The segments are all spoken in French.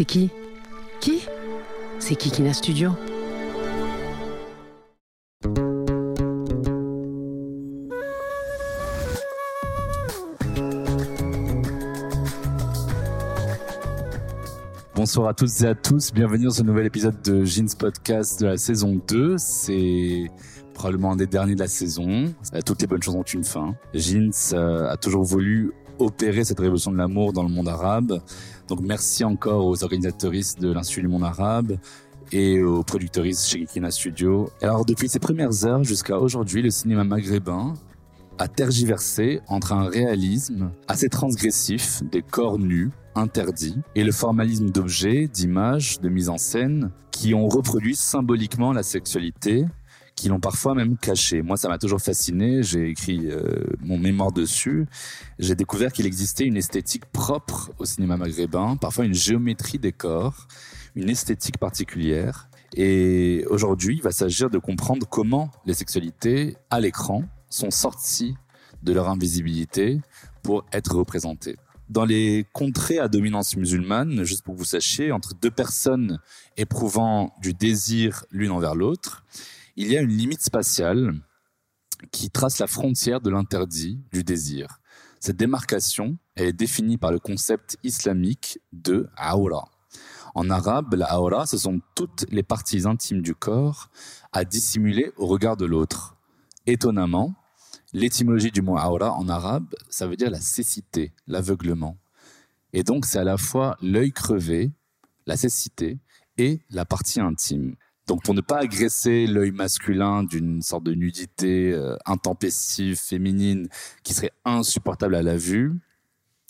C'est qui? Qui? C'est Kikina Studio? Bonsoir à toutes et à tous, bienvenue dans ce nouvel épisode de Jeans Podcast de la saison 2. C'est probablement un des derniers de la saison. Euh, Toutes les bonnes choses ont une fin. Jeans euh, a toujours voulu opérer cette révolution de l'amour dans le monde arabe. Donc merci encore aux organisatoristes de l'Institut du monde arabe et aux producteuristes chez Kikina Studio. Alors depuis ses premières heures jusqu'à aujourd'hui, le cinéma maghrébin a tergiversé entre un réalisme assez transgressif, des corps nus, interdits, et le formalisme d'objets, d'images, de mise en scène, qui ont reproduit symboliquement la sexualité, qui l'ont parfois même caché. Moi, ça m'a toujours fasciné. J'ai écrit euh, mon mémoire dessus. J'ai découvert qu'il existait une esthétique propre au cinéma maghrébin, parfois une géométrie des corps, une esthétique particulière. Et aujourd'hui, il va s'agir de comprendre comment les sexualités à l'écran sont sorties de leur invisibilité pour être représentées. Dans les contrées à dominance musulmane, juste pour que vous sachiez, entre deux personnes éprouvant du désir l'une envers l'autre, il y a une limite spatiale qui trace la frontière de l'interdit du désir. Cette démarcation est définie par le concept islamique de aura. En arabe, la aura, ce sont toutes les parties intimes du corps à dissimuler au regard de l'autre. Étonnamment, l'étymologie du mot aura en arabe, ça veut dire la cécité, l'aveuglement. Et donc, c'est à la fois l'œil crevé, la cécité, et la partie intime. Donc, pour ne pas agresser l'œil masculin d'une sorte de nudité euh, intempestive, féminine, qui serait insupportable à la vue,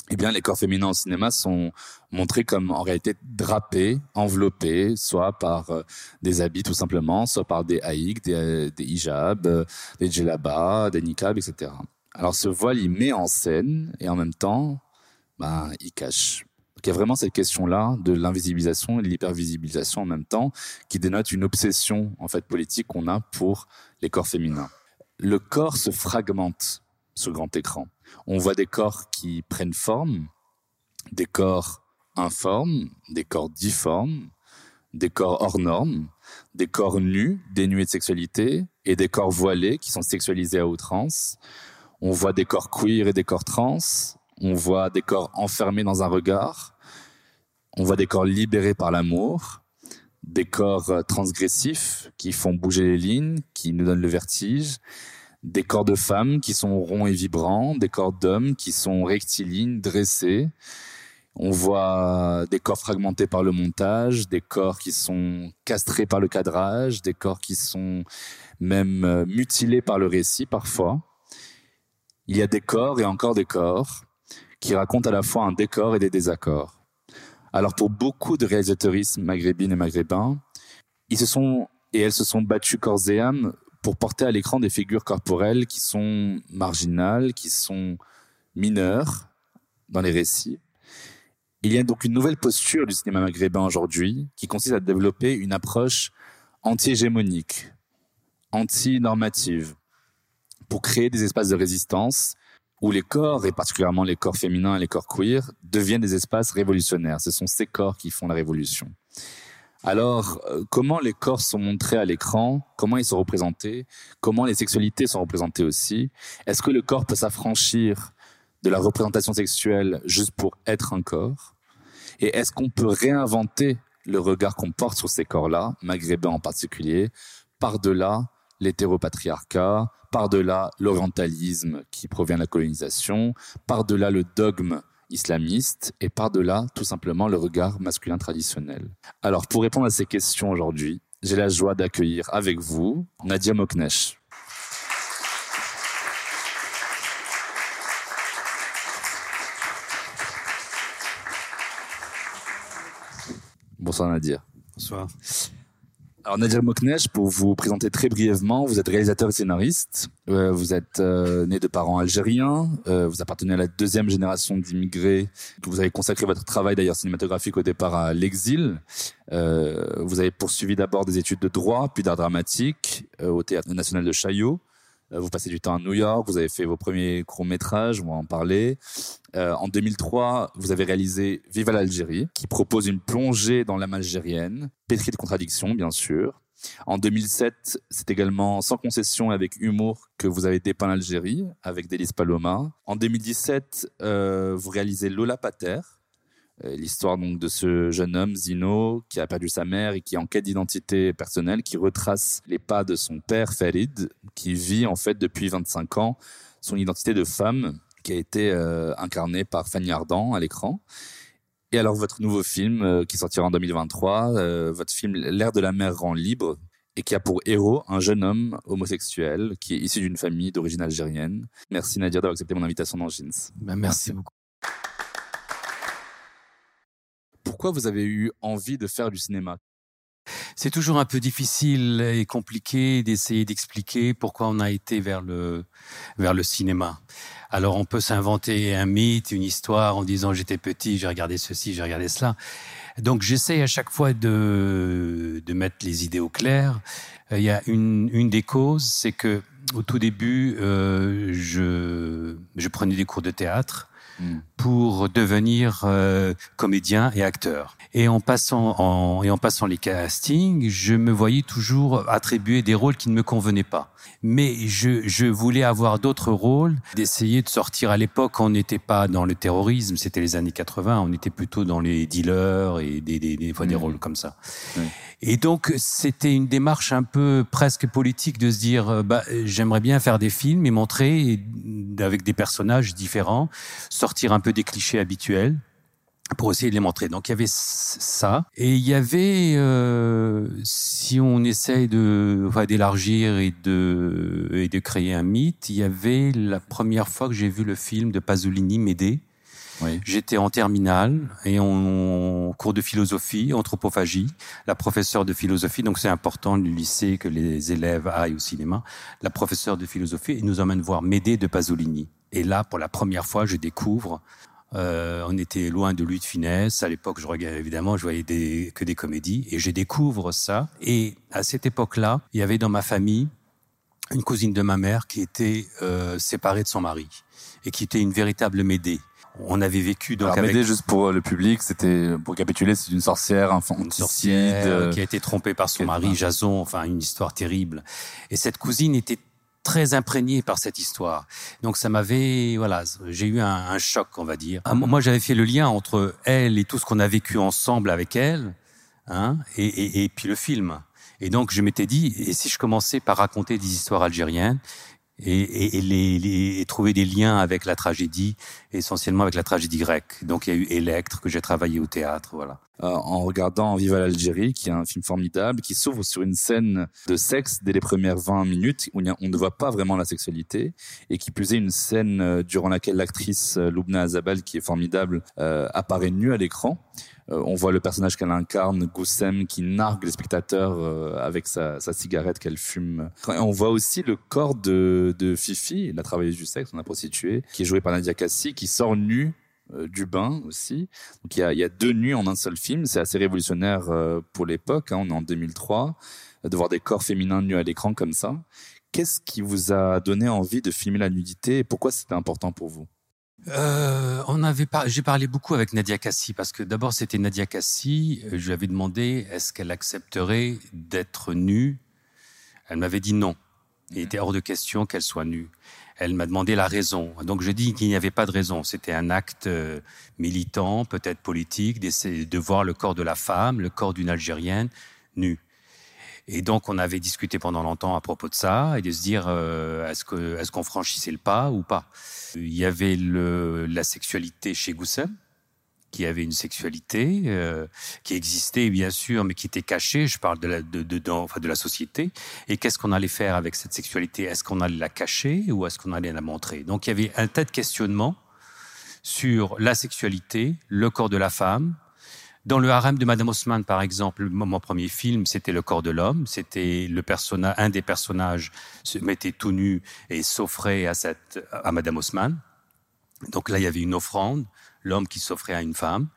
eh bien, les corps féminins au cinéma sont montrés comme en réalité drapés, enveloppés, soit par euh, des habits tout simplement, soit par des haïks, des, euh, hijabs, euh, des djellabas, des niqabs, etc. Alors, ce voile, il met en scène et en même temps, ben, il cache. Donc, il y a vraiment cette question-là de l'invisibilisation et de l'hypervisibilisation en même temps, qui dénote une obsession en fait politique qu'on a pour les corps féminins. Le corps se fragmente sur grand écran. On voit des corps qui prennent forme, des corps informes, des corps difformes, des corps hors normes, des corps nus, dénués de sexualité, et des corps voilés qui sont sexualisés à outrance. On voit des corps queer et des corps trans. On voit des corps enfermés dans un regard. On voit des corps libérés par l'amour. Des corps euh, transgressifs qui font bouger les lignes, qui nous donnent le vertige des corps de femmes qui sont ronds et vibrants, des corps d'hommes qui sont rectilignes, dressés. On voit des corps fragmentés par le montage, des corps qui sont castrés par le cadrage, des corps qui sont même euh, mutilés par le récit parfois. Il y a des corps et encore des corps qui racontent à la fois un décor et des désaccords. Alors pour beaucoup de réalisateuristes maghrébines et maghrébins, ils se sont et elles se sont battus corps et âme pour porter à l'écran des figures corporelles qui sont marginales, qui sont mineures dans les récits. Il y a donc une nouvelle posture du cinéma maghrébin aujourd'hui qui consiste à développer une approche anti-hégémonique, anti-normative, pour créer des espaces de résistance où les corps, et particulièrement les corps féminins et les corps queer, deviennent des espaces révolutionnaires. Ce sont ces corps qui font la révolution. Alors, euh, comment les corps sont montrés à l'écran Comment ils sont représentés Comment les sexualités sont représentées aussi Est-ce que le corps peut s'affranchir de la représentation sexuelle juste pour être un corps? Et est-ce qu'on peut réinventer le regard qu'on porte sur ces corps-là, maghrébins en particulier, par-delà l'hétéropatriarcat, par-delà l'orientalisme qui provient de la colonisation, par-delà le dogme islamiste et par-delà tout simplement le regard masculin traditionnel. Alors pour répondre à ces questions aujourd'hui, j'ai la joie d'accueillir avec vous Nadia Moknesh. Bonsoir Nadia. Bonsoir. Alors Nadir Moknesh, pour vous présenter très brièvement, vous êtes réalisateur et scénariste. Euh, vous êtes euh, né de parents algériens. Euh, vous appartenez à la deuxième génération d'immigrés. Vous avez consacré votre travail d'ailleurs cinématographique au départ à l'exil. vous avez poursuivi d'abord des études de droit, puis d'art dramatique au Théâtre national de Chaillot. Vous passez du temps à New York, vous avez fait vos premiers courts-métrages, on va en parler. Euh, en 2003, vous avez réalisé Viva l'Algérie, qui propose une plongée dans l'âme algérienne, pétrie de contradictions, bien sûr. En 2007, c'est également sans concession et avec humour que vous avez dépeint l'Algérie avec Délice Paloma. En 2017, euh, vous réalisez Lola Pater, euh, l'histoire donc de ce jeune homme Zino qui a perdu sa mère et qui est en quête d'identité personnelle, qui retrace les pas de son père Farid, qui vit en fait depuis 25 ans son identité de femme qui a été euh, incarnée par Fanny Ardant à l'écran. Et alors votre nouveau film euh, qui sortira en 2023, votre film L'air de la mer rend libre et qui a pour héros un jeune homme homosexuel qui est issu d'une famille d'origine algérienne. Merci Nadir d'avoir accepté mon invitation dans Jeans. Ben, merci beaucoup. Pourquoi vous avez eu envie de faire du cinéma? C'est toujours un peu difficile et compliqué d'essayer d'expliquer pourquoi on a été vers le vers le cinéma. Alors on peut s'inventer un mythe, une histoire en disant j'étais petit, j'ai regardé ceci, j'ai regardé cela. Donc j'essaie à chaque fois de de mettre les idées au clair. Euh, il y a une une des causes, c'est que au tout début, euh, je je prenais des cours de théâtre pour devenir euh, comédien et acteur. Et en passant en, et en passant les castings, je me voyais toujours attribuer des rôles qui ne me convenaient pas. Mais je, je voulais avoir d'autres rôles, d'essayer de sortir. À l'époque, on n'était pas dans le terrorisme, c'était les années 80, on était plutôt dans les dealers et des, des, des fois des rôles comme ça. Et donc, c'était une démarche un peu presque politique de se dire, euh, bah, j'aimerais bien faire des films et montrer avec des personnages différents, sortir un peu des clichés habituels pour essayer de les montrer. Donc il y avait ça et il y avait, euh, si on essaye de enfin, d'élargir et de et de créer un mythe, il y avait la première fois que j'ai vu le film de Pasolini Médée J'étais en terminale et en cours de philosophie, anthropophagie. La professeure de philosophie, donc c'est important du lycée que les élèves aillent au cinéma. La professeure de philosophie nous emmène voir Médée de Pasolini. Et là, pour la première fois, je découvre. Euh, on était loin de lui de finesse. À l'époque, je regardais évidemment, je voyais des, que des comédies, et je découvre ça. Et à cette époque-là, il y avait dans ma famille une cousine de ma mère qui était euh, séparée de son mari et qui était une véritable Médée on avait vécu donc Alors, avec juste pour le public, c'était pour capituler, c'est une sorcière infanticide une sorcière euh, qui a été trompée par son mari Jason, enfin une histoire terrible. Et cette cousine était très imprégnée par cette histoire. Donc ça m'avait, voilà, j'ai eu un, choc, on va dire. Ah, moi, j'avais fait le lien entre elle et tout ce qu'on a vécu ensemble avec elle, hein, et, puis le film. Et donc je m'étais dit, et si je commençais par raconter des histoires algériennes et, trouver des liens avec la tragédie, essentiellement avec la tragédie grecque. Donc il y a eu Électre que j'ai travaillé au théâtre, voilà. Euh, en regardant Viva l'Algérie, qui est un film formidable, qui s'ouvre sur une scène de sexe dès les premières 20 minutes, où on ne voit pas vraiment la sexualité, et qui plus est une scène euh, durant laquelle l'actrice euh, Loubna Azabal, qui est formidable, apparaît nue à l'écran. on voit le personnage qu'elle incarne, Goussem, qui nargue les spectateurs avec sa, sa cigarette qu'elle fume. on voit aussi le corps de, de Fifi, la travailleuse du sexe, on a prostituée, qui est jouée par Nadia Kassi, qui sort nue euh, du bain aussi. Donc il y a, y a, deux nuits en un seul film. C'est assez révolutionnaire euh, pour l'époque. Hein. On est en 2003 de voir des corps féminins nus à l'écran comme ça. Qu'est-ce qui vous a donné envie de filmer la nudité et pourquoi c'était important pour vous? Euh, on avait pas, j'ai parlé beaucoup avec Nadia Kassi parce que d'abord c'était Nadia Kassi. Je lui avais demandé est-ce qu'elle accepterait d'être nue? Elle m'avait dit non. Il était hors de question qu'elle soit nue. Elle m'a demandé la raison. Donc je dis qu'il n'y avait pas de raison. C'était un acte euh, militant, peut-être politique, d'essayer de voir le corps de la femme, le corps d'une Algérienne nue. Et donc on avait discuté pendant longtemps à propos de ça et de se dire euh, est-ce qu'on franchissait le pas ou pas? Il y avait la sexualité chez Goussem, qui avait une sexualité euh, qui existait bien sûr, mais qui était cachée. Je parle de la, de, de, enfin, de la société. Et qu'est-ce qu'on allait faire avec cette sexualité? Est-ce qu'on allait la cacher ou est-ce qu'on allait la montrer? Donc il y avait un tas de questionnements sur la sexualité, le corps de la femme, Dans le harem de Madame Haussmann, par exemple, mon premier film, c'était Le corps de l'homme. C'était le personnage, un des personnages se mettait tout nu et s'offrait à cette, à Madame Haussmann. Donc là, il y avait une offrande, l'homme qui s'offrait à une femme.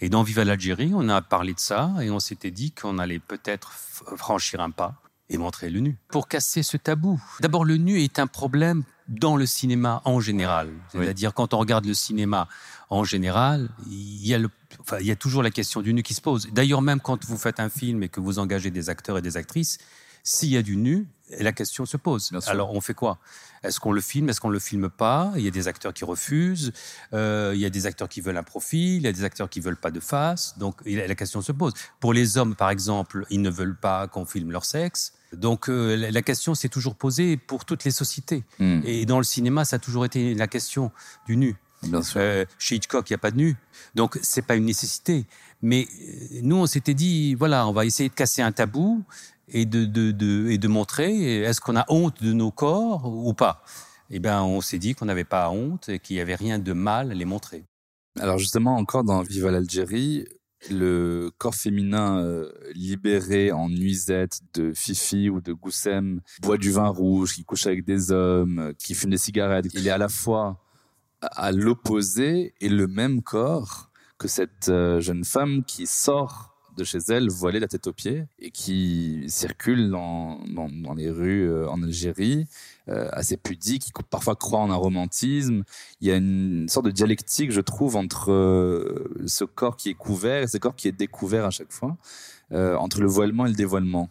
Et dans Viva l'Algérie, on a parlé de ça et on s'était dit qu'on allait peut-être franchir un pas et montrer le nu. Pour casser ce tabou. D'abord, le nu est un problème dans le cinéma en général. C'est-à-dire, quand on regarde le cinéma en général, il y, a le, enfin, il y a toujours la question du nu qui se pose. D'ailleurs, même quand vous faites un film et que vous engagez des acteurs et des actrices, s'il y a du nu, la question se pose. Alors, on fait quoi? Est-ce qu'on le filme? Est-ce qu'on le filme pas? Il y a des acteurs qui refusent. Euh, il y a des acteurs qui veulent un profil. Il y a des acteurs qui veulent pas de face. Donc, la question se pose. Pour les hommes, par exemple, ils ne veulent pas qu'on filme leur sexe. Donc euh, la question s'est toujours posée pour toutes les sociétés. Hmm. Et dans le cinéma, ça a toujours été la question du nu. Euh, chez Hitchcock, il n'y a pas de nu. Donc c'est pas une nécessité. Mais nous, on s'était dit, voilà, on va essayer de casser un tabou et de, montrer, est-ce qu'on a honte de nos corps ou pas Eh bien, on s'est dit qu'on n'avait pas honte et qu'il n'y avait rien de mal à les montrer. Alors justement, encore dans Viva l'Algérie, le corps féminin euh, libéré en nuisette de Fifi ou de Goussem boit du vin rouge, qui couche avec des hommes, euh, qui fume des cigarettes. Il est à la fois à l'opposé et le même corps que cette euh, jeune femme qui sort de chez elle, voilée la tête aux pieds, et qui circule dans, dans, les rues euh, en Algérie, euh, assez pudique, qui parfois croit en un romantisme. Il y a une sorte de dialectique, je trouve, entre euh, ce corps qui est couvert et ce corps qui est découvert à chaque fois, entre le voilement et le dévoilement.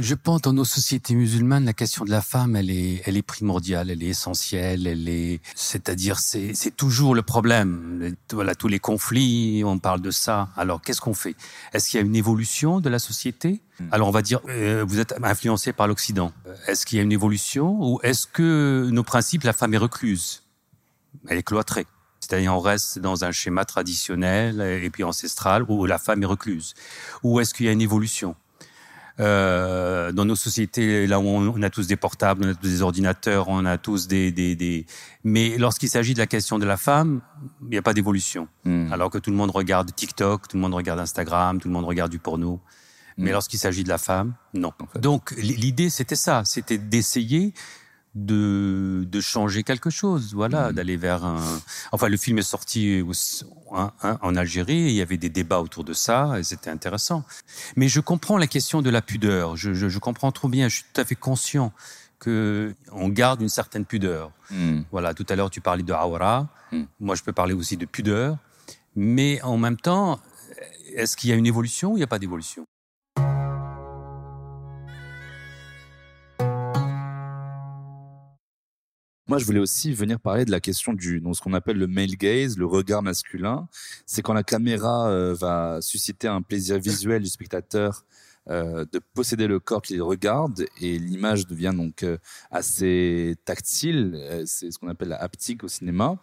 Je pense dans nos sociétés musulmanes, la question de la femme, elle est, elle est primordiale, elle est essentielle, elle est, c'est-à-dire, c'est, c'est toujours le problème. Voilà, tous les conflits, on parle de ça. Alors, qu'est-ce qu'on fait? Est-ce qu'il y a une évolution de la société? Hmm. Alors, on va dire, euh, vous êtes influencé par l'Occident. Est-ce qu'il y a une évolution ou est-ce que nos principes, la femme est recluse? Elle est cloîtrée. C'est-à-dire, on reste dans un schéma traditionnel et puis ancestral où la femme est recluse. Ou est-ce qu'il y a une évolution? Euh, dans nos sociétés, là où on, a tous des portables, on a tous des ordinateurs, on a tous des... des, des... Mais lorsqu'il s'agit de la question de la femme, il n'y a pas d'évolution. Hmm. Alors que tout le monde regarde TikTok, tout le monde regarde Instagram, tout le monde regarde du porno. Mais hmm. lorsqu'il s'agit de la femme, non. Donc l'idée, c'était ça, c'était d'essayer de, de changer quelque chose, voilà, mm. d'aller vers un. Enfin, le film est sorti en Algérie, il y avait des débats autour de ça, et c'était intéressant. Mais je comprends la question de la pudeur. Je, je, je, comprends trop bien. Je suis tout à fait conscient que on garde une certaine pudeur. Mm. Voilà. Tout à l'heure, tu parlais de awara. Mm. Moi, je peux parler aussi de pudeur. Mais en même temps, est-ce qu'il y a une évolution ou il n'y a pas d'évolution? Moi, je voulais aussi venir parler de la question du ce qu'on appelle le male gaze, le regard masculin. C'est quand la caméra euh, va susciter un plaisir visuel du spectateur euh, de posséder le corps qu'il regarde et l'image devient donc euh, assez tactile. c'est ce qu'on appelle la haptique au cinéma.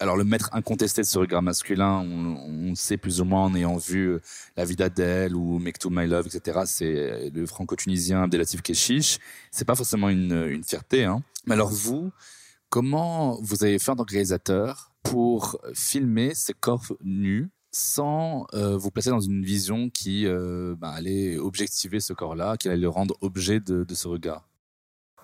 Alors le maître incontesté de ce regard masculin, on, on sait plus ou moins en ayant vu La vie d'Adèle ou Make to My Love, etc. C'est le franco-tunisien Abdelatif Keshish. C'est pas forcément une, une fierté. Hein. Mais alors vous, Comment vous avez fait en tant que réalisateur pour filmer ces corps nus sans euh, vous placer dans une vision qui euh, bah, allait objectiver ce corps-là, qui allait le rendre objet de, ce regard?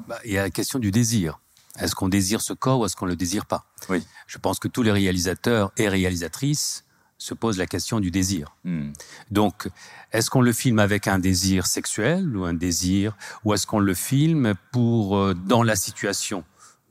Bah, Il y a la question du désir. Est-ce qu'on désire ce corps ou est-ce qu'on le désire pas? Oui. Je pense que tous les réalisateurs et réalisatrices se posent la question du désir. Hmm. Donc, est-ce qu'on le filme avec un désir sexuel ou un désir, ou est-ce qu'on le filme pour euh, dans la situation?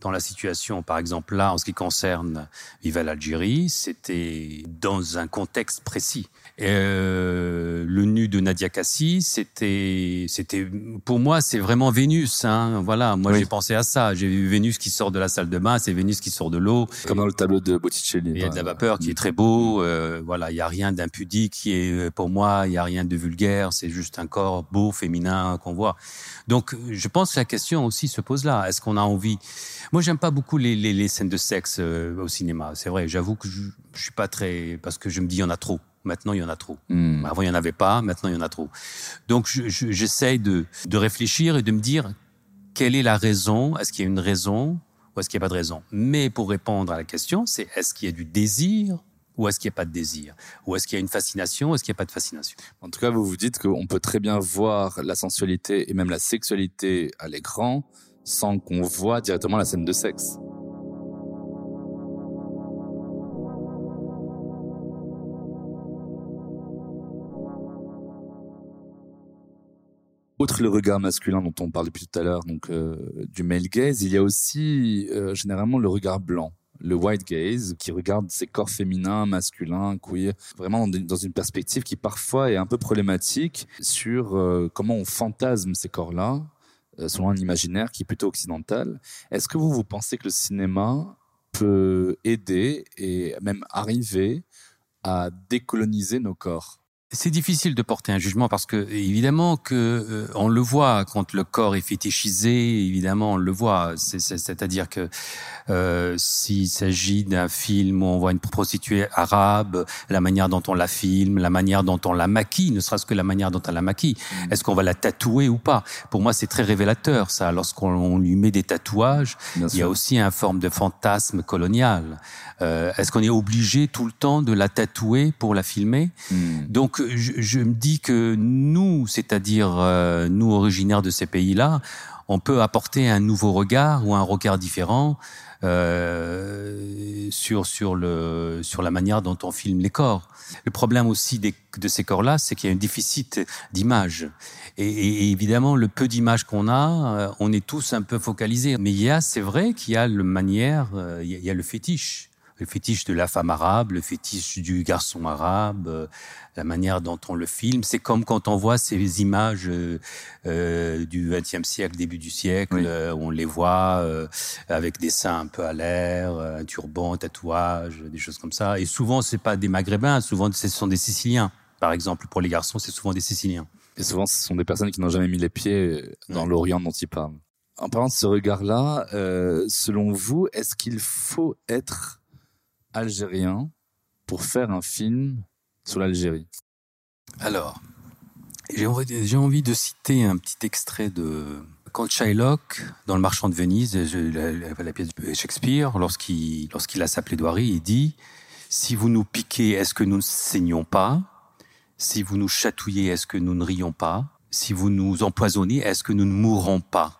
Dans la situation, par exemple là, en ce qui concerne Viva l'Algérie, c'était dans un contexte précis. Euh, le nu de Nadia Kassi, c'était, c'était, pour moi, c'est vraiment Vénus. Hein. Voilà, moi j'ai pensé à ça. J'ai vu Vénus qui sort de la salle de bain, c'est Vénus qui sort de l'eau. Comme dans le tableau de Botticelli. Il y a de la vapeur qui est très beau. Euh, voilà, il y a rien d'impudique qui est, pour moi, il y a rien de vulgaire. C'est juste un corps beau, féminin qu'on voit. Donc, je pense que la question aussi se pose là. Est-ce qu'on a envie? Moi, j'aime pas beaucoup les, les, les, scènes de sexe euh, au cinéma. C'est vrai. J'avoue que je, je suis pas très parce que je me dis il y en a trop. Maintenant, il y en a trop. Hmm. Avant, il y en avait pas. Maintenant, il y en a trop. Donc, j'essaye de, de réfléchir et de me dire quelle est la raison? Est-ce qu'il y a une raison ou est-ce qu'il n'y a pas de raison? Mais pour répondre à la question, c'est est-ce qu'il y a du désir Ou est-ce qu'il n'y a pas de désir? Ou est-ce qu'il y a une fascination Ou est-ce qu'il n'y a pas de fascination? En tout cas, vous vous dites qu'on peut très bien voir la sensualité et même la sexualité à l'écran sans qu'on voit directement la scène de sexe. Outre le regard masculin dont on parle depuis tout à l'heure, donc euh, du male gaze, il y a aussi euh, généralement le regard blanc, le white gaze, qui regarde ces corps féminins, masculins, queer, vraiment dans une perspective qui parfois est un peu problématique sur euh, comment on fantasme ces corps-là, selon un imaginaire qui est plutôt occidental. Est-ce que vous, vous pensez que le cinéma peut aider et même arriver à décoloniser nos corps? C'est difficile de porter un jugement parce que évidemment que euh, on le voit quand le corps est fétichisé, évidemment on le voit. C'est-à-dire que euh, s'il s'agit d'un film où on voit une prostituée arabe, la manière dont on la filme, la manière dont on la maquille, ne serait-ce que la manière dont on la maquille, mm. est-ce qu'on va la tatouer ou pas? Pour moi, c'est très révélateur ça. Lorsqu'on lui met des tatouages, il y a aussi une forme de fantasme colonial. Euh, est-ce qu'on est obligé tout le temps de la tatouer pour la filmer? Mm. Donc je, me dis que nous, c'est-à-dire euh, nous originaires de ces pays-là, on peut apporter un nouveau regard ou un regard différent euh, sur sur le sur la manière dont on filme les corps. Le problème aussi des, de ces corps-là, c'est qu'il y a un déficit d'image. Et, et, évidemment, le peu d'images qu'on a, euh, on est tous un peu focalisés. Mais il y a, c'est vrai qu'il y a le manière, euh, il y a le fétiche le fétiche de la femme arabe, le fétiche du garçon arabe, euh, la manière dont on le filme. C'est comme quand on voit ces images euh, euh du XXe siècle, début du siècle, euh, où on les voit avec des seins un peu à l'air, un turban, un tatouage, des choses comme ça. Et souvent, c'est pas des Maghrébins, souvent ce sont des Siciliens. Par exemple, pour les garçons, c'est souvent des Siciliens. Et souvent, ce sont des personnes qui n'ont jamais mis les pieds dans l'Orient dont ils parlent. En parlant de ce regard-là, selon vous, est-ce qu'il faut être algérien pour faire un film sur l'Algérie. Alors, j'ai envie, de citer un petit extrait de quand Shylock, dans Le Marchand de Venise, la, pièce de Shakespeare, lorsqu'il lorsqu'il a sa plaidoirie, il dit Si vous nous piquez, est-ce que nous ne saignons pas? Si vous nous chatouillez, est-ce que nous ne rions pas? Si vous nous empoisonnez, est-ce que nous ne mourrons pas?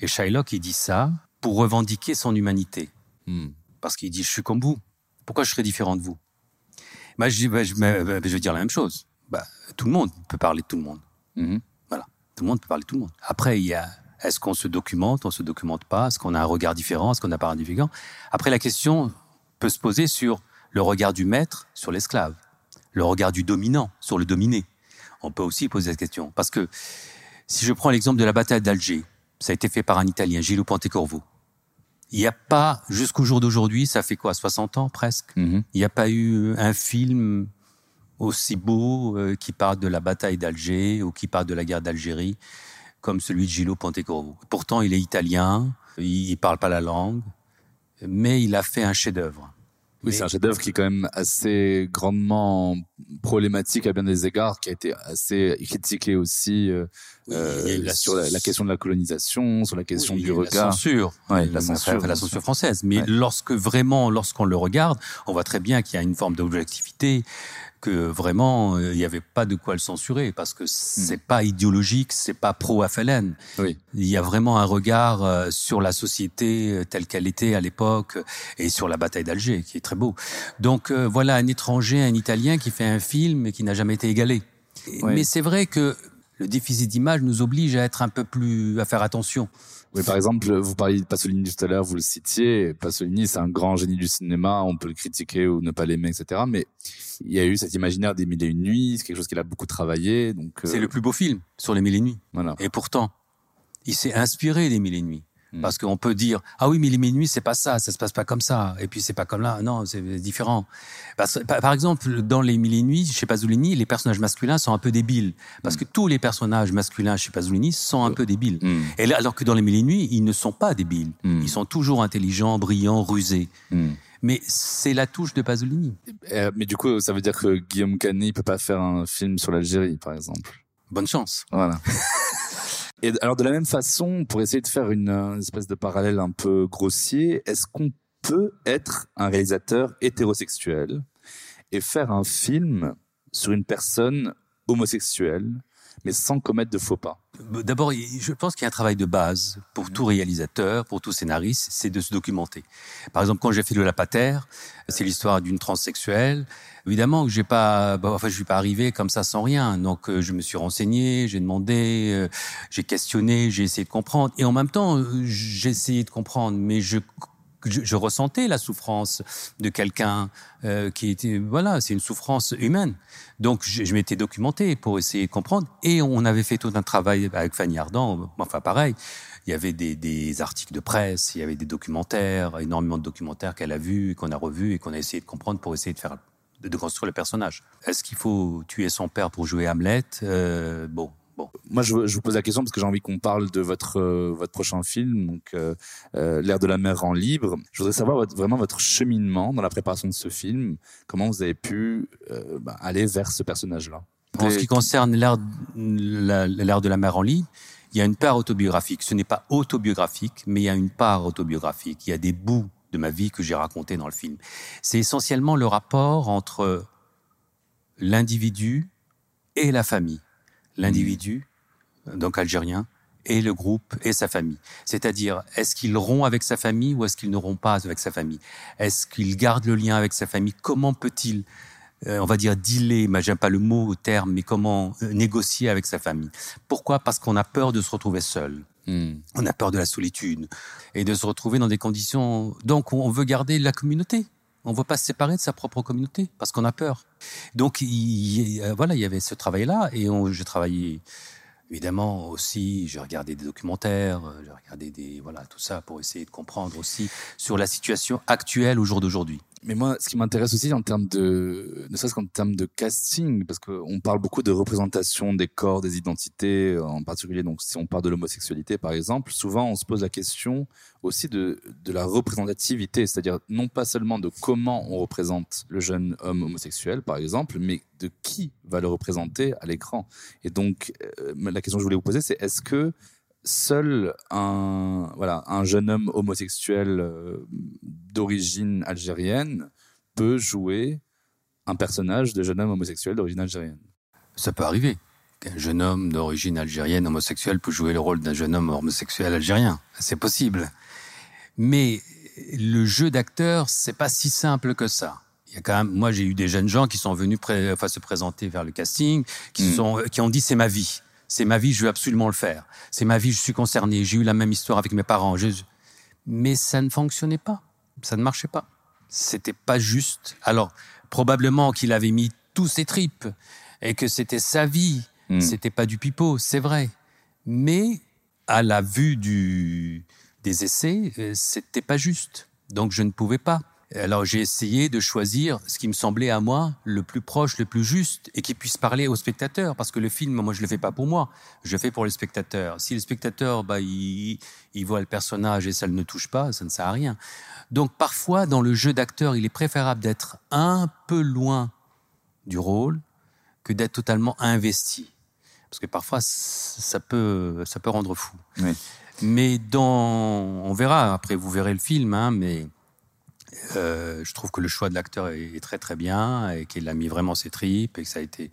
Et Shylock, il dit ça pour revendiquer son humanité. Hmm parce qu'il dit je suis comme vous. Pourquoi je serais différent de vous? Bah, je, bah, je, bah, je, vais dire la même chose. Bah, tout le monde peut parler de tout le monde. Mm-hmm. Voilà, tout le monde peut parler de tout le monde. Après, il y a est-ce qu'on se documente, on se documente pas, est-ce qu'on a un regard différent, est-ce qu'on n'a pas un différent? Après, la question peut se poser sur le regard du maître sur l'esclave, le regard du dominant sur le dominé. On peut aussi poser cette question parce que si je prends l'exemple de la bataille d'Alger, ça a été fait par un Italien, Gilles Pontecorvo. Il n'y a pas, jusqu'au jour d'aujourd'hui, ça fait quoi, 60 ans presque mhm. Il n'y a pas eu un film aussi beau euh, qui parle de la bataille d'Alger ou qui parle de la guerre d'Algérie comme celui de Gillo Pontecorvo. Pourtant, il est italien, il ne parle pas la langue, mais il a fait un chef-d'œuvre. Oui, c'est un chef-d'œuvre qui est quand même assez grandement problématique à bien des égards, qui a été assez critiqué aussi euh, euh sur la, question de la colonisation, sur la question du regard. La censure, la, censure, la censure française. Mais lorsque vraiment, lorsqu'on le regarde, on voit très bien qu'il y a une forme d'objectivité, que vraiment euh, il n'y avait pas de quoi le censurer parce que c'est hmm. pas idéologique, c'est pas pro FLN. Oui. Il y a vraiment un regard euh, sur la société euh, telle qu'elle était à l'époque et sur la bataille d'Alger qui est très beau. Donc voilà un étranger, un Italien qui fait un film et qui n'a jamais été égalé. Mais c'est vrai que le déficit d'image nous oblige à être un peu plus à faire attention. Oui, par exemple, vous parliez de Pasolini tout à l'heure, vous le citiez. Pasolini, c'est un grand génie du cinéma. On peut le critiquer ou ne pas l'aimer, etc. Mais il y a eu cet imaginaire des mille et une nuits. C'est quelque chose qu'il a beaucoup travaillé. Donc, c'est le plus beau film sur les mille et une nuits. Voilà. Et pourtant, il s'est inspiré des mille et une nuits. Hmm. Parce qu'on peut dire ah oui mais les minuit c'est pas ça, ça se passe pas comme ça et puis c'est pas comme là, non c'est différent. Parce, par exemple dans les mille et nuits chez Pasolini les personnages masculins sont un peu débiles parce que hmm. tous les personnages masculins chez Pasolini sont un peu débiles. Et là, alors que dans les mille et nuits ils ne sont pas débiles, ils sont toujours intelligents, brillants, rusés. Mais c'est la touche de Pasolini. Euh, mais du coup, ça veut dire que Guillaume Canet peut pas faire un film sur l'Algérie, par exemple. Bonne chance. Voilà. Et alors de la même façon, pour essayer de faire une, espèce de parallèle un peu grossier, est-ce qu'on peut être un réalisateur hétérosexuel et faire un film sur une personne homosexuelle, mais sans commettre de faux pas D'abord, je pense qu'il y a un travail de base pour tout réalisateur, pour tout scénariste, c'est de se documenter. Par exemple, quand j'ai fait de la Pater, c'est l'histoire d'une transsexuelle. Évidemment que j'ai pas, bah, enfin, je suis pas arrivé comme ça sans rien. Donc, euh, je me suis renseigné, j'ai demandé, euh, j'ai questionné, j'ai essayé de comprendre. Et en même temps, euh, j'ai essayé de comprendre, mais je je, je, ressentais la souffrance de quelqu'un euh, qui était voilà, c'est une souffrance humaine. Donc je, m'étais documenté pour essayer de comprendre et on avait fait tout un travail avec Fanny Ardant. Enfin pareil, il y avait des, des articles de presse, il y avait des documentaires, énormément de documentaires qu'elle a vus, qu'on a revus et qu'on a essayé de comprendre pour essayer de faire de construire le personnage. Est-ce qu'il faut tuer son père pour jouer Hamlet? Euh, Bon, moi, je, je, vous pose la question parce que j'ai envie qu'on parle de votre euh, votre prochain film, donc euh, euh, L'air de la mer en libre. Je voudrais savoir votre, vraiment votre cheminement dans la préparation de ce film. Comment vous avez pu euh, bah, aller vers ce personnage-là? En ce qui concerne L'air de la mer en libre, il y a une part autobiographique. Ce n'est pas autobiographique, mais il y a une part autobiographique. Il y a des bouts de ma vie que j'ai racontés dans le film. C'est essentiellement le rapport entre l'individu et la famille l'individu, donc algérien, et le groupe et sa famille. C'est-à-dire, est-ce qu'il rompt avec sa famille ou est-ce qu'il ne rompt pas avec sa famille? Est-ce qu'il garde le lien avec sa famille? Comment peut-il, euh, on va dire, dealer, mais j'aime pas le mot au terme, mais comment euh, négocier avec sa famille? Pourquoi? Parce qu'on a peur de se retrouver seul. Hmm. On a peur de la solitude et de se retrouver dans des conditions. Donc, on veut garder la communauté. On ne veut pas se séparer de sa propre communauté parce qu'on a peur. Donc il, euh, voilà, il y avait ce travail-là et j'ai travaillé évidemment aussi. J'ai regardé des documentaires, euh, j'ai regardé des voilà tout ça pour essayer de comprendre aussi sur la situation actuelle au jour d'aujourd'hui. Mais moi, ce qui m'intéresse aussi en termes de, ne serait-ce qu'en termes de casting, parce qu'on parle beaucoup de représentation des corps, des identités, en particulier, donc si on parle de l'homosexualité, par exemple, souvent on se pose la question aussi de, de la représentativité, c'est-à-dire non pas seulement de comment on représente le jeune homme homosexuel, par exemple, mais de qui va le représenter à l'écran. Et donc, euh, la question que je voulais vous poser, c'est est-ce que seul un voilà un jeune homme homosexuel euh, d'origine algérienne peut jouer un personnage de jeune homme homosexuel d'origine algérienne. Ça peut arriver qu'un jeune homme d'origine algérienne homosexuel peut jouer le rôle d'un jeune homme homosexuel algérien. C'est possible. Mais le jeu d'acteur, c'est pas si simple que ça. Il y a quand même, moi, j'ai eu des jeunes gens qui sont venus enfin, se présenter vers le casting, qui mm. sont, qui ont dit c'est ma vie c'est ma vie, je veux absolument le faire. C'est ma vie, je suis concerné. J'ai eu la même histoire avec mes parents. Mais ça ne fonctionnait pas. Ça ne marchait pas. C'était pas juste. Alors, probablement qu'il avait mis tous ses tripes et que c'était sa vie. Hmm. C'était pas du pipeau, c'est vrai. Mais à la vue du, des essais, euh, c'était pas juste. Donc je ne pouvais pas. Alors j'ai essayé de choisir ce qui me semblait à moi le plus proche, le plus juste et qui puisse parler aux spectateurs parce que le film, moi je le fais pas pour moi, je le fais pour les spectateurs. Si le spectateur, bah, il, il voit le personnage et ça ne touche pas, ça ne sert à rien. Donc parfois dans le jeu d'acteur, il est préférable d'être un peu loin du rôle que d'être totalement investi parce que parfois ça peut ça peut rendre fou. Oui. Mais dans, on verra après, vous verrez le film, hein, mais euh, je trouve que le choix de l'acteur est, très très bien et qu'il a mis vraiment ses tripes et que ça a été.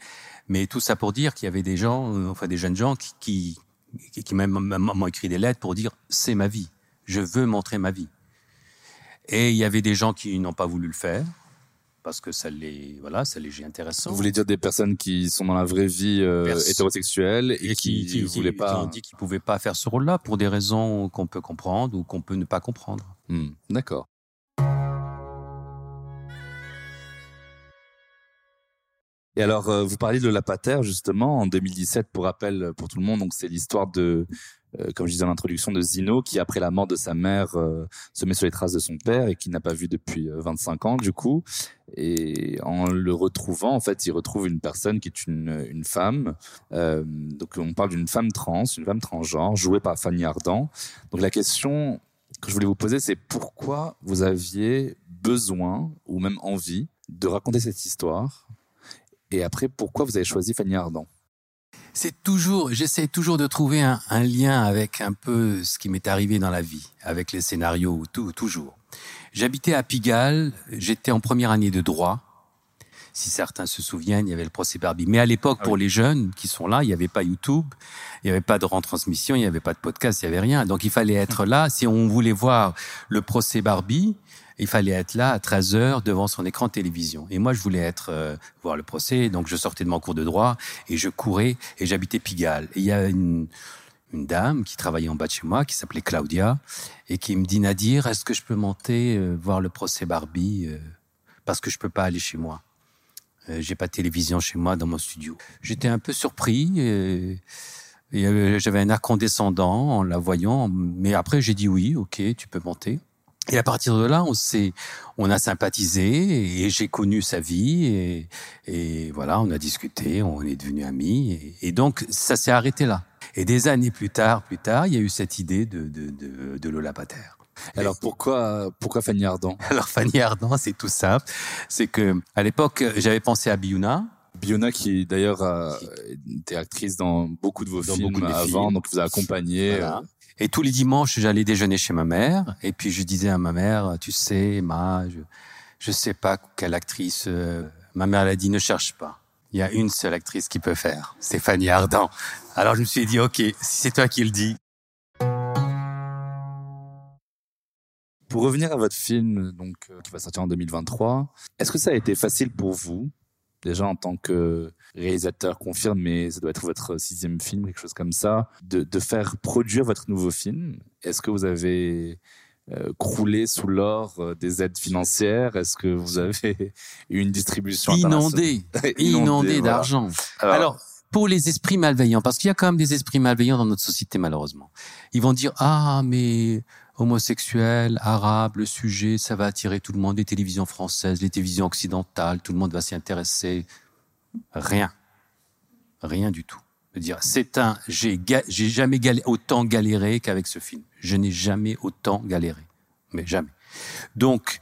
Mais tout ça pour dire qu'il y avait des gens, euh, enfin des jeunes gens qui qui, qui m'ont écrit des lettres pour dire c'est ma vie, je veux montrer ma vie. Et il y avait des gens qui n'ont pas voulu le faire parce que ça les voilà ça les intéressant. Vous voulez dire des personnes qui sont dans la vraie vie euh, hétérosexuelle et, qui, qui, voulaient pas qui ont dit qu'ils pouvaient pas faire ce rôle-là pour des raisons qu'on peut comprendre ou qu'on peut ne pas comprendre. Hmm, d'accord. Et alors, euh, vous parliez de la Pater justement en 2017, pour rappel euh, pour tout le monde. Donc, c'est l'histoire de, euh, comme je disais dans l'introduction, de Zino qui, après la mort de sa mère, se met sur les traces de son père et qui n'a pas vu depuis 25 ans du coup. Et en le retrouvant, en fait, il retrouve une personne qui est une, une femme. donc, on parle d'une femme trans, une femme transgenre, jouée par Fanny Ardant. Donc, la question que je voulais vous poser, c'est pourquoi vous aviez besoin ou même envie de raconter cette histoire et après, pourquoi vous avez choisi Fanny Ardant? C'est toujours, j'essaie toujours de trouver un, lien avec un peu ce qui m'est arrivé dans la vie, avec les scénarios, tout, toujours. J'habitais à Pigalle, j'étais en première année de droit. si certains se souviennent, il y avait le procès Barbie. Mais à l'époque, Ah pour les jeunes qui sont là, il n'y avait pas YouTube, il n'y avait pas de retransmission, il n'y avait pas de podcast, il n'y avait rien. Donc il fallait être là. Si on voulait voir le procès Barbie, il fallait être là à 13 heures devant son écran de télévision. Et moi, je voulais être euh, voir le procès, donc je sortais de mon cours de droit et je courais et j'habitais Pigalle. Et il y a une, une dame qui travaillait en bas de chez moi, qui s'appelait Claudia, et qui me dit Nadir, est-ce que je peux monter euh, voir le procès Barbie euh, parce que je peux pas aller chez moi? Euh, J'ai pas de télévision chez moi dans mon studio. J'étais un peu surpris. Et, euh, j'avais un air condescendant en la voyant, mais après j'ai dit oui, ok, tu peux monter. Et à partir de là, on s'est, on a sympathisé et j'ai connu sa vie et, et voilà, on a discuté, on est devenus amis et, et donc ça s'est arrêté là. Et des années plus tard, plus tard, il y a eu cette idée de de de, de Lola Pater. Alors pourquoi, pourquoi Fanny Ardant? Alors Fanny Ardant, c'est tout simple, c'est que à l'époque j'avais pensé à Biouna. Biona qui d'ailleurs a été actrice dans beaucoup de vos Dans films de avant, films. donc vous a accompagné. Voilà. Et tous les dimanches, j'allais déjeuner chez ma mère. Et puis je disais à ma mère, tu sais, ma, je, je sais pas quelle actrice. euh, ma mère elle a dit, ne cherche pas. Il y a une seule actrice qui peut faire, Fanny Ardant. Alors je me suis dit, ok, si c'est toi qui le dis. Pour revenir à votre film, donc euh, qui va sortir en 2023, est-ce que ça a été facile pour vous, déjà en tant que réalisateur confirmé, ça doit être votre sixième film, quelque chose comme ça, de, de faire produire votre nouveau film Est-ce que vous avez euh, croulé sous l'or euh, des aides financières? Est-ce que vous avez eu une distribution Inondé, internationale? Inondé voilà. d'argent. Alors, Alors, pour les esprits malveillants, parce qu'il y a quand même des esprits malveillants dans notre société, malheureusement. Ils vont dire, ah, mais homosexuel, arabe, le sujet, ça va attirer tout le monde, les télévisions françaises, les télévisions occidentales, tout le monde va s'y intéresser. Rien. Rien du tout. Je dire, c'est un, j'ai, jamais autant galéré qu'avec ce film. Je n'ai jamais autant galéré. Mais jamais. Donc,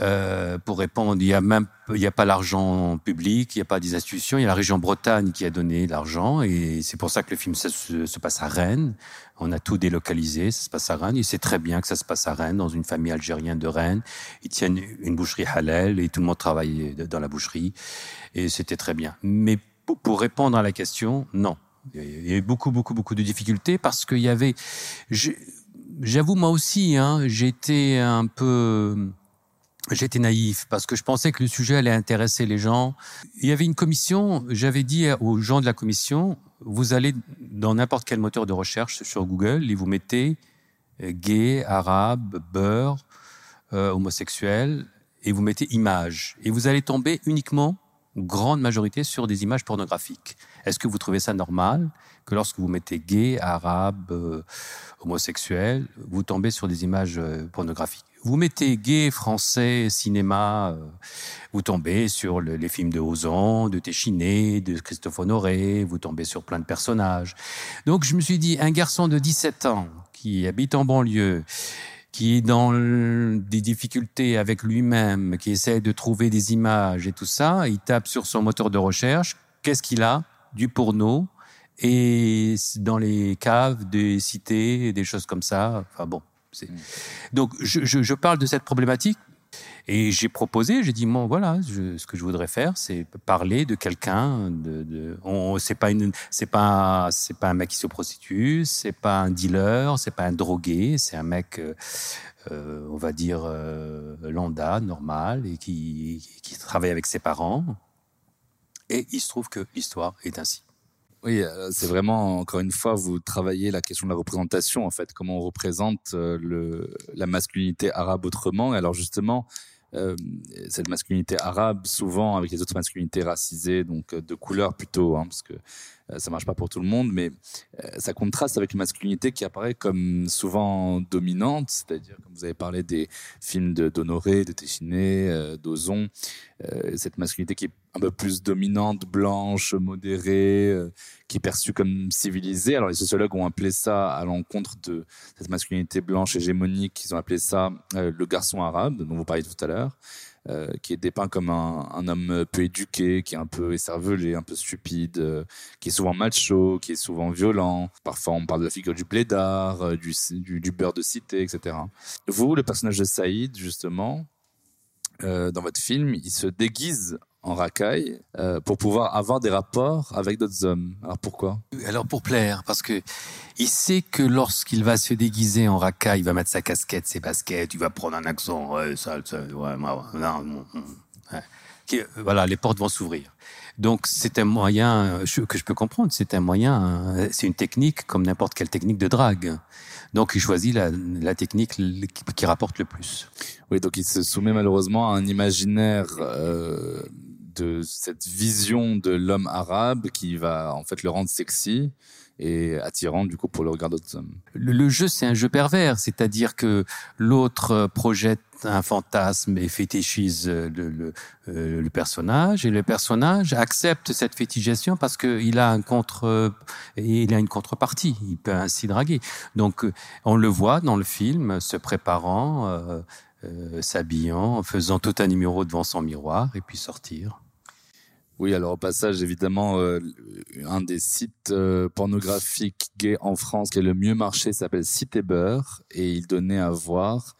euh, pour répondre, il y a même, il y a pas l'argent public, il y a pas des institutions, il y a la région Bretagne qui a donné l'argent et c'est pour ça que le film se, se- se passe à Rennes. On a tout délocalisé, ça se passe à Rennes. Et c'est très bien que ça se passe à Rennes, dans une famille algérienne de Rennes. Ils tiennent une boucherie halal et tout le monde travaille dans la boucherie et c'était très bien. Mais pour, répondre à la question, non. Il y a eu beaucoup, beaucoup, beaucoup de difficultés parce qu'il y avait, j'avoue moi aussi, hein, j'étais un peu, J'étais naïf parce que je pensais que le sujet allait intéresser les gens. Il y avait une commission, j'avais dit aux gens de la commission, vous allez dans n'importe quel moteur de recherche sur Google et vous mettez euh, gay, arabe, beurre, euh, homosexuel et vous mettez images. Et vous allez tomber uniquement, grande majorité, sur des images pornographiques. Est-ce que vous trouvez ça normal que lorsque vous mettez gay, arabe, euh, homosexuel, vous tombez sur des images euh, pornographiques? Vous mettez gay, français, cinéma, euh, vous tombez sur le- les films de Ozon, de Téchiné, de Christophe Honoré, vous tombez sur plein de personnages. Donc je me suis dit, un garçon de 17 ans qui habite en banlieue, qui est dans des difficultés avec lui-même, qui essaie de trouver des images et tout ça, il tape sur son moteur de recherche, qu'est-ce qu'il a? Du porno et dans les caves des cités, des choses comme ça. Enfin bon. Donc je, je, je parle de cette problématique et j'ai proposé, j'ai dit bon voilà, je- ce que je voudrais faire, c'est parler de quelqu'un. De, de, on, c'est pas une, c'est pas, c'est pas un mec qui se prostitue, c'est pas un dealer, c'est pas un drogué, c'est un mec, euh, euh, on va dire euh, lambda, normal et qui, qui travaille avec ses parents. Et il se trouve que l'histoire est ainsi. Oui, euh, c'est vraiment, encore une fois, vous travaillez la question de la représentation, en fait, comment on représente euh, la masculinité arabe autrement. Alors justement, euh, cette masculinité arabe, souvent avec les autres masculinités racisées, donc de couleur plutôt, hein, parce que euh, ça marche pas pour tout le monde, mais ça contraste avec une masculinité qui apparaît comme souvent dominante, c'est-à-dire, comme vous avez parlé des films de d'Honoré, de Téchiné, euh, d'Ozon, cette masculinité qui est un peu plus dominante, blanche, modérée, euh, qui est perçue comme civilisée. Alors les sociologues ont appelé ça à l'encontre de cette masculinité blanche hégémonique, ils ont appelé ça euh, le garçon arabe, dont vous parliez tout à l'heure, euh, qui est dépeint comme un, homme peu éduqué, qui est un peu écervelé, un peu stupide, qui est souvent macho, qui est souvent violent. Parfois on parle de la figure du blédard, du, du, du beurre de cité, etc. Vous, le personnage de Saïd, justement, dans votre film, il se déguise en racaille euh, pour pouvoir avoir des rapports avec d'autres hommes. Alors pourquoi? Alors pour plaire, parce que il sait que lorsqu'il va se déguiser en racaille, il va mettre sa casquette, ses baskets, il va prendre un accent, ouais, ça, ça, ouais, non, ouais. voilà, les portes vont s'ouvrir. Donc c'est un moyen que je peux comprendre, c'est un moyen, c'est une technique comme n'importe quelle technique de drague. Donc il choisit la, la technique qui rapporte le plus. Oui, donc il se soumet malheureusement à un imaginaire euh, cette vision de l'homme arabe qui va en fait le rendre sexy et attirant du coup pour le regard d'autres hommes. Le, jeu, c'est un jeu pervers, c'est-à-dire que l'autre projette un fantasme et fétichise le, le, euh, le, personnage, et le personnage accepte cette fétichisation parce qu'il a un contre, il a une contrepartie. Il peut ainsi draguer. Donc, on le voit dans le film se préparant, euh, euh, s'habillant, faisant tout un numéro devant son miroir et puis sortir. Oui, alors au passage, évidemment, euh, un des sites euh, pornographiques gays en France qui est le mieux marché s'appelle Beurre et il donnait à voir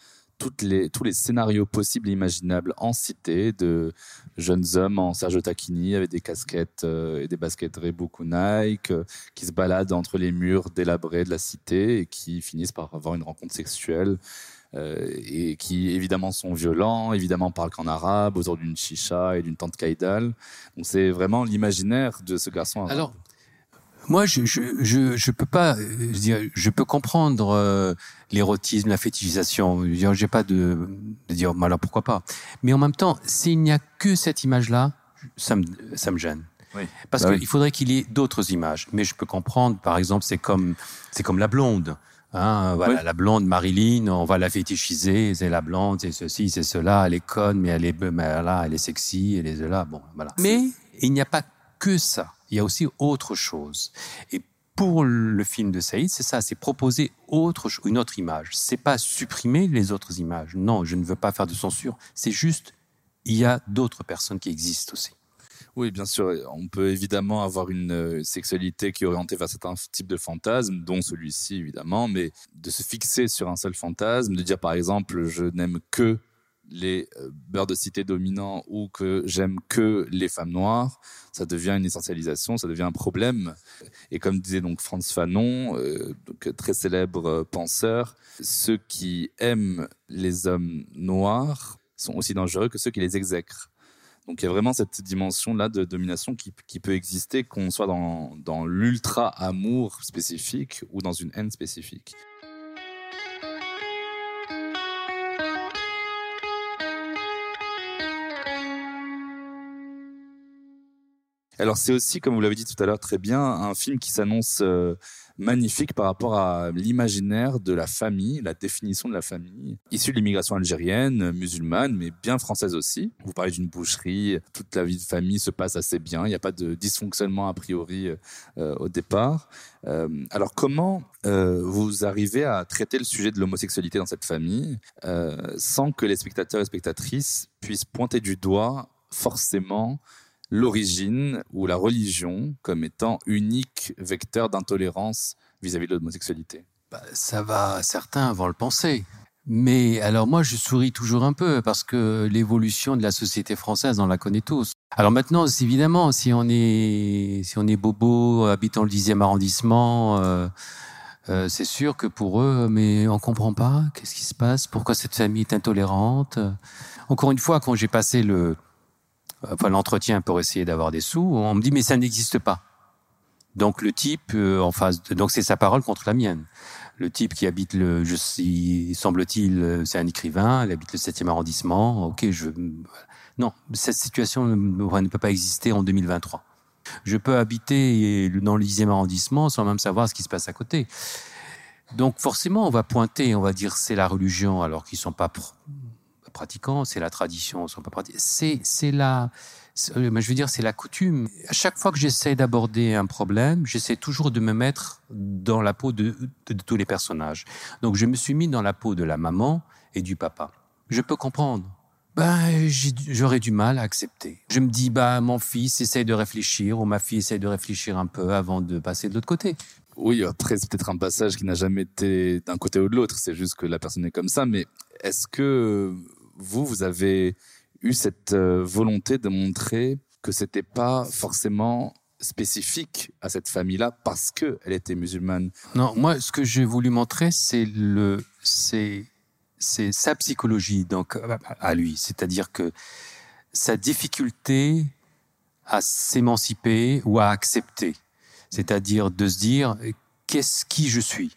les, tous les scénarios possibles et imaginables en cité de jeunes hommes en Sergio Tacchini avec des casquettes euh, et des baskets Reebok ou Nike qui se baladent entre les murs délabrés de la cité et qui finissent par avoir une rencontre sexuelle et qui évidemment sont violents, évidemment parlent qu'en arabe, autour d'une chicha et d'une tente kaidal. Donc c'est vraiment l'imaginaire de ce garçon arabe. Alors, moi, je, je, je, je, peux pas euh, dire, je peux comprendre euh, l'érotisme, la fétichisation. J'ai pas de, de dire, alors pourquoi pas. Mais en même temps, s'il n'y a que cette image-là, ça me, ça me gêne. Oui. Parce bah qu'il faudrait qu'il y ait d'autres images. Mais je peux comprendre, par exemple, c'est comme, c'est comme la blonde. Hein, voilà, la blonde Marilyn, on va la fétichiser, c'est la blonde, c'est ceci, c'est cela, elle est conne, mais elle est, mais là, elle est sexy, elle est là, bon, voilà. Mais il n'y a pas que ça. Il y a aussi autre chose. Et pour le film de Saïd, c'est ça, c'est proposer autre, une autre image. C'est pas supprimer les autres images. Non, je ne veux pas faire de censure. C'est juste, il y a d'autres personnes qui existent aussi. Oui, bien sûr. On peut évidemment avoir une euh, sexualité qui est orientée vers certains types de fantasmes, dont celui-ci évidemment, mais de se fixer sur un seul fantasme, de dire par exemple je n'aime que les euh, beurres de cité dominants ou que j'aime que les femmes noires, ça devient une essentialisation, ça devient un problème. Et comme disait donc Franz Fanon, euh, donc très célèbre penseur, ceux qui aiment les hommes noirs sont aussi dangereux que ceux qui les exècrent. Donc il y a vraiment cette dimension-là de domination qui, peut exister, qu'on soit dans, l'ultra-amour spécifique ou dans une haine spécifique. Alors c'est aussi, comme vous l'avez dit tout à l'heure très bien, un film qui s'annonce euh, magnifique par rapport à l'imaginaire de la famille, la définition de la famille, issue de l'immigration algérienne, musulmane, mais bien française aussi. Vous parlez d'une boucherie, toute la vie de famille se passe assez bien, il n'y a pas de dysfonctionnement a priori euh, au départ. Euh, alors comment vous arrivez à traiter le sujet de l'homosexualité dans cette famille sans que les spectateurs et spectatrices puissent pointer du doigt forcément l'origine ou la religion comme étant unique vecteur d'intolérance vis-à-vis de l'homosexualité bah, Ça va, certains vont le penser. Mais alors moi, je souris toujours un peu parce que l'évolution de la société française, on la connaît tous. Alors maintenant, évidemment, si on est si on est bobo habitant le 10e arrondissement, euh, euh, c'est sûr que pour eux, mais on comprend pas qu'est-ce qui se passe, pourquoi cette famille est intolérante. Encore une fois, quand j'ai passé le enfin l'entretien pour essayer d'avoir des sous, on me dit mais ça n'existe pas. Donc le type euh, en face, donc c'est sa parole contre la mienne. Le type qui habite le, je semble-t-il, euh, c'est un écrivain, il habite le 7e arrondissement. Ok, je, non, cette situation ne peut pas exister en 2023. Je peux habiter dans le 10e arrondissement sans même savoir ce qui se passe à côté. Donc forcément, on va pointer, on va dire c'est la religion, alors qu'ils sont pas pratiquants, c'est la tradition, C'est c'est la euh, je veux dire, c'est la coutume. À chaque fois que j'essaie d'aborder un problème, j'essaie toujours de me mettre dans la peau de, tous les personnages. Donc, je me suis mis dans la peau de la maman et du papa. Je peux comprendre. Ben, j'aurais du mal à accepter. Je me dis, bah, mon fils essaie de réfléchir, ou ma fille essaie de réfléchir un peu avant de passer de l'autre côté. Oui, après, c'est peut-être un passage qui n'a jamais été d'un côté ou de l'autre. C'est juste que la personne est comme ça. Mais est-ce que vous, vous avez eu cette euh, volonté de montrer que c'était pas forcément spécifique à cette famille-là parce qu'elle était musulmane. Non, moi, ce que j'ai voulu montrer, c'est le, c'est, c'est sa psychologie, donc à lui, c'est-à-dire que sa difficulté à s'émanciper ou à accepter, c'est-à-dire de se dire qu'est-ce qui je suis,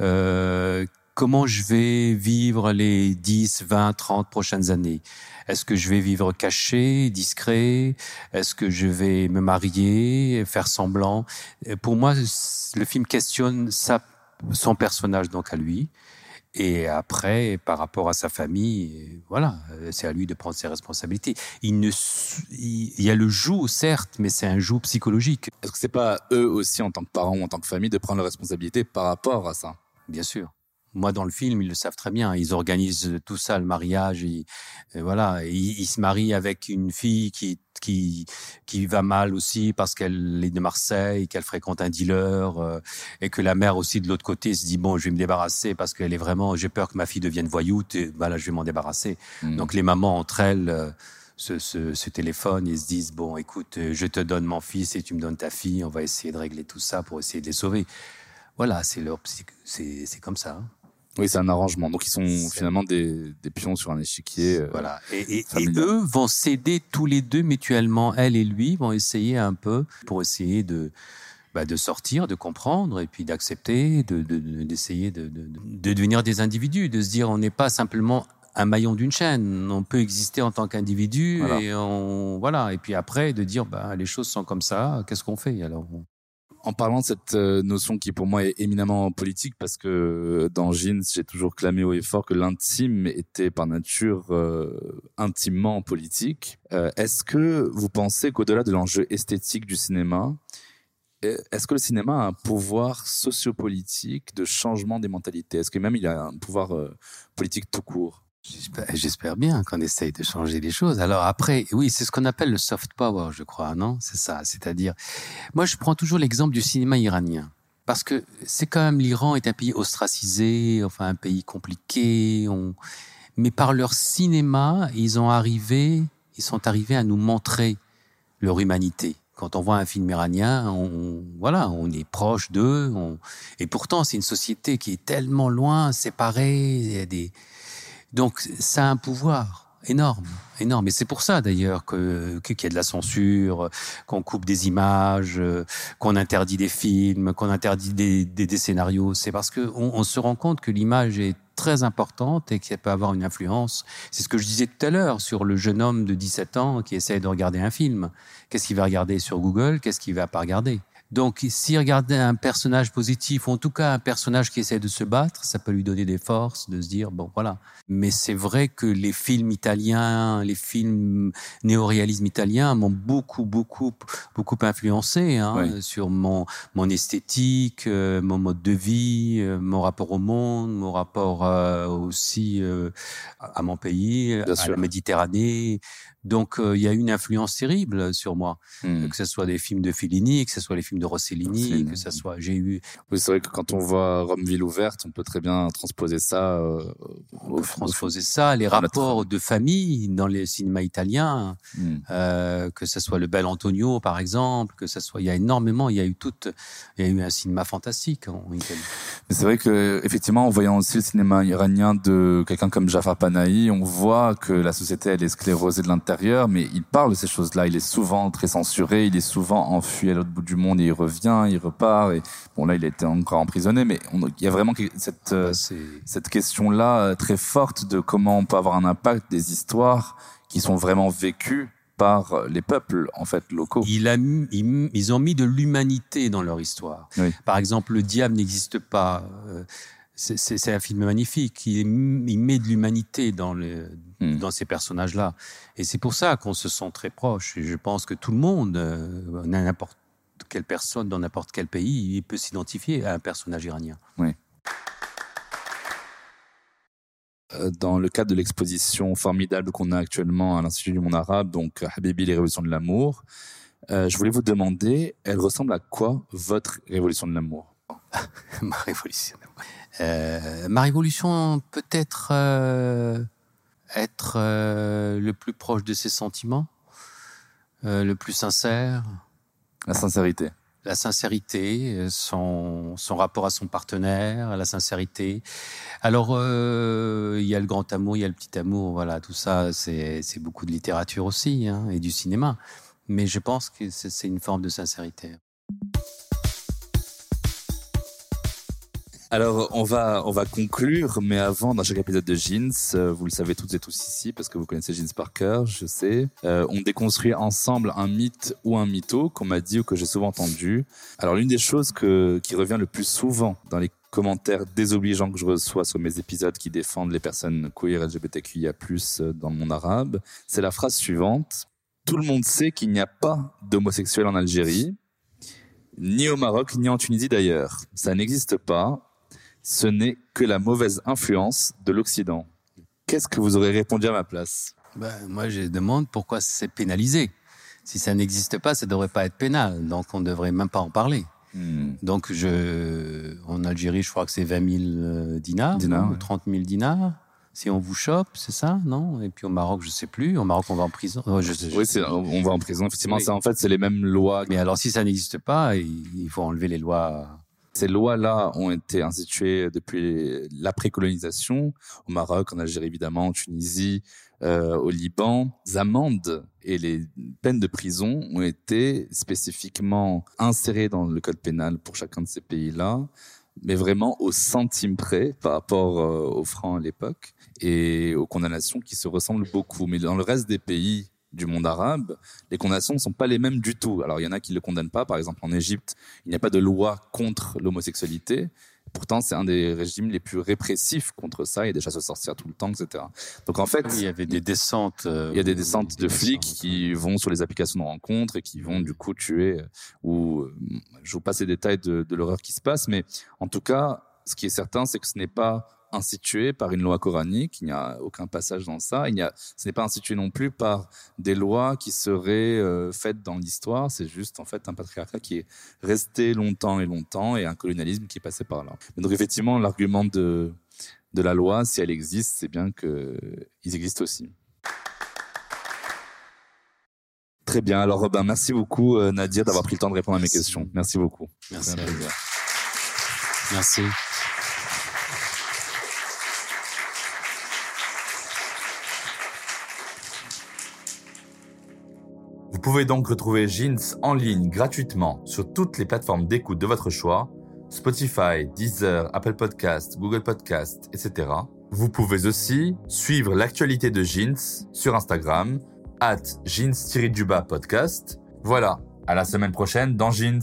euh, comment je vais vivre les 10, 20, 30 prochaines années? Est-ce que je vais vivre caché, discret? Est-ce que je vais me marier, faire semblant? Pour moi, le film questionne sa, son personnage donc à lui. Et après, par rapport à sa famille, voilà, c'est à lui de prendre ses responsabilités. Il, ne, il y a le joug, certes, mais c'est un joug psychologique. Est-ce que c'est pas eux aussi, en tant que parents ou en tant que famille, de prendre leurs responsabilités par rapport à ça? Bien sûr. Moi, dans le film, ils le savent très bien. Ils organisent tout ça, le mariage. Et, voilà, ils, se marient avec une fille qui qui qui va mal aussi parce qu'elle est de Marseille, qu'elle fréquente un dealer, euh, et que la mère aussi de l'autre côté se dit bon, je vais me débarrasser parce qu'elle est vraiment, j'ai peur que ma fille devienne voyoute. Et voilà, je vais m'en débarrasser. Mmh. Donc les mamans entre elles. Euh, ce, ce, ce, téléphone et se disent bon écoute je te donne mon fils et tu me donnes ta fille on va essayer de régler tout ça pour essayer de les sauver voilà c'est leur c'est comme ça hein. Oui, c'est un arrangement. Donc ils sont finalement des, des, pions sur un échiquier. Euh, voilà. Et, et, eux vont s'aider tous les deux mutuellement. Elle et lui vont essayer un peu pour essayer de bah, de sortir, de comprendre et puis d'accepter, de d'essayer de, de, de, devenir des individus, de se dire on n'est pas simplement un maillon d'une chaîne. On peut exister en tant qu'individu et on voilà. Et puis après de dire bah les choses sont comme ça. Qu'est-ce qu'on fait? Alors en parlant de cette euh, notion qui pour moi est éminemment politique, parce que euh, dans Jeans, j'ai toujours clamé haut et fort que l'intime était par nature euh, intimement politique. est-ce que vous pensez qu'au-delà de l'enjeu esthétique du cinéma, est-ce que le cinéma a un pouvoir sociopolitique de changement des mentalités? Est-ce que même il a un pouvoir politique tout court? J'espère bien qu'on essaye de changer les choses. Alors après, oui, c'est ce qu'on appelle le soft power, je crois, non? C'est ça. C'est-à-dire, moi, je prends toujours l'exemple du cinéma iranien. Parce que c'est quand même l'Iran est un pays ostracisé, enfin un pays compliqué. Mais par leur cinéma, ils ont arrivé, ils sont arrivés à nous montrer leur humanité. Quand on voit un film iranien, on, voilà, on est proche d'eux. Et pourtant, c'est une société qui est tellement loin, séparée. Il y a des, donc ça a un pouvoir énorme, énorme. Et c'est pour ça d'ailleurs qu'il y a de la censure, qu'on coupe des images, qu'on interdit des films, qu'on interdit des, scénarios. C'est parce que on, se rend compte que l'image est très importante et qu'elle peut avoir une influence. C'est ce que je disais tout à l'heure sur le jeune homme de 17 ans qui essaie de regarder un film. Qu'est-ce qu'il va regarder sur Google? Qu'est-ce qu'il va pas regarder? Donc, s'il regardait un personnage positif, ou en tout cas un personnage qui essaie de se battre, ça peut lui donner des forces de se dire, bon, voilà. Mais c'est vrai que les films italiens, les films néo-réalisme italiens m'ont beaucoup, beaucoup, beaucoup influencé hein, sur mon, mon esthétique, euh, mon mode de vie, euh, mon rapport au monde, mon rapport euh, aussi à mon pays, à la Méditerranée. Donc il y a une influence terrible sur moi, hmm. que ce soit des films de Fellini, que ce soit les films de Rossellini, que ce soit j'ai eu. Oui, c'est vrai que quand on voit Rome ville ouverte, on peut très bien transposer ça. Euh, au, transposer ça, les rapports de famille dans les cinémas italiens, hmm. euh, que ce soit le Bel Antonio par exemple, que ce soit, il y a énormément, il y a eu tout, il y a eu un cinéma fantastique en Italie. C'est vrai que effectivement, en voyant aussi le cinéma iranien de quelqu'un comme Jafar Panahi, on voit que la société elle est sclérosée de l'intérieur, mais il parle de ces choses-là. Il est souvent très censuré, il est souvent enfui à l'autre bout du monde il revient, il repart. Et bon, là, il a été encore emprisonné, mais il y a vraiment cette, euh, cette question-là euh, très forte de comment on peut avoir un impact des histoires qui sont vraiment vécues par les peuples en fait locaux. Il a, ils ont mis de l'humanité dans leur histoire. Par exemple, le diable n'existe pas. Euh, c'est un film magnifique. Il, il met de l'humanité dans, le, hmm. dans ces personnages-là. Et c'est pour ça qu'on se sent très proche. Et je pense que tout le monde, n'importe quelle personne dans n'importe quel pays, il peut s'identifier à un personnage iranien. Oui. Euh, dans le cadre de l'exposition formidable qu'on a actuellement à l'Institut du monde arabe, donc Habibi, les révolutions de l'amour, euh, je voulais vous demander, elle ressemble à quoi votre révolution de l'amour? Ma révolution. Euh, ma révolution peut être être euh, le plus proche de ses sentiments, euh, le plus sincère. La sincérité. La sincérité, euh, son, son rapport à son partenaire, la sincérité. Alors, il y a le grand amour, il y a le petit amour, voilà, tout ça, c'est beaucoup de littérature aussi, hein, et du cinéma. Mais je pense que c'est une forme de sincérité. Alors, on va, on va conclure, mais avant, dans chaque épisode de Jeans, euh, vous le savez toutes et tous ici, parce que vous connaissez Jeans par cœur, je sais, euh, on déconstruit ensemble un mythe ou un mytho qu'on m'a dit ou que j'ai souvent entendu. Alors, l'une des choses que, qui revient le plus souvent dans les commentaires désobligeants que je reçois sur mes épisodes qui défendent les personnes queer LGBTQIA+, euh, dans le monde arabe, c'est la phrase suivante. Tout le monde sait qu'il n'y a pas d'homosexuels en Algérie, ni au Maroc, ni en Tunisie d'ailleurs. Ça n'existe pas ce n'est que la mauvaise influence de l'Occident. Qu'est-ce que vous aurez répondu à ma place? Ben, Moi, je demande pourquoi c'est pénalisé. Si ça n'existe pas, ça ne devrait pas être pénal. Donc, on ne devrait même pas en parler. Hmm. Donc, je, en Algérie, je crois que c'est 20 000 euh, dinars, dinars 30 000 dinars. Si on vous chope, c'est ça, non? Et puis au Maroc, je sais plus. Au Maroc, on va en prison. oui, on va en prison. Effectivement, en fait, c'est les mêmes lois. Mais alors, si ça n'existe pas, il faut enlever les lois ces lois-là ont été instituées depuis l'après-colonisation, au Maroc, en Algérie évidemment, en Tunisie, euh, au Liban. Les amendes et les peines de prison ont été spécifiquement insérées dans le code pénal pour chacun de ces pays-là, mais vraiment au centime près par rapport euh, aux francs à l'époque et aux condamnations qui se ressemblent beaucoup. Mais dans le reste des pays du monde arabe, les condamnations ne sont pas les mêmes du tout. Alors il y en a qui ne le condamnent pas. Par exemple, en Égypte, il n'y a pas de loi contre l'homosexualité. Pourtant, c'est un des régimes les plus répressifs contre ça. Il y a des chasses aux sorcières tout le temps, etc. Donc en fait, il y avait des descentes. il y a des descentes de flics qui vont sur les applications de rencontres et qui vont du coup tuer. Ou je vous passe les détails de, de l'horreur qui se passe, mais en tout cas, ce qui est certain, c'est que ce n'est pas institué par une loi coranique. Il n'y a aucun passage dans ça. Il n'y a, ce n'est pas institué non plus par des lois qui seraient euh, faites dans l'histoire. C'est juste en fait un patriarcat qui est resté longtemps et longtemps et un colonialisme qui est passé par là. donc effectivement, l'argument de de la loi, si elle existe, c'est bien qu'ils existent aussi. Très bien. Alors, ben, merci beaucoup, euh, Nadia, d'avoir pris le temps de répondre à mes questions. Merci beaucoup. Merci. Merci. Vous pouvez donc retrouver Jeans en ligne gratuitement sur toutes les plateformes d'écoute de votre choix, Spotify, Deezer, Apple Podcast, Google Podcast, etc. Vous pouvez aussi suivre l'actualité de Jeans sur Instagram, at jeans podcast. Voilà, à la semaine prochaine dans Jeans.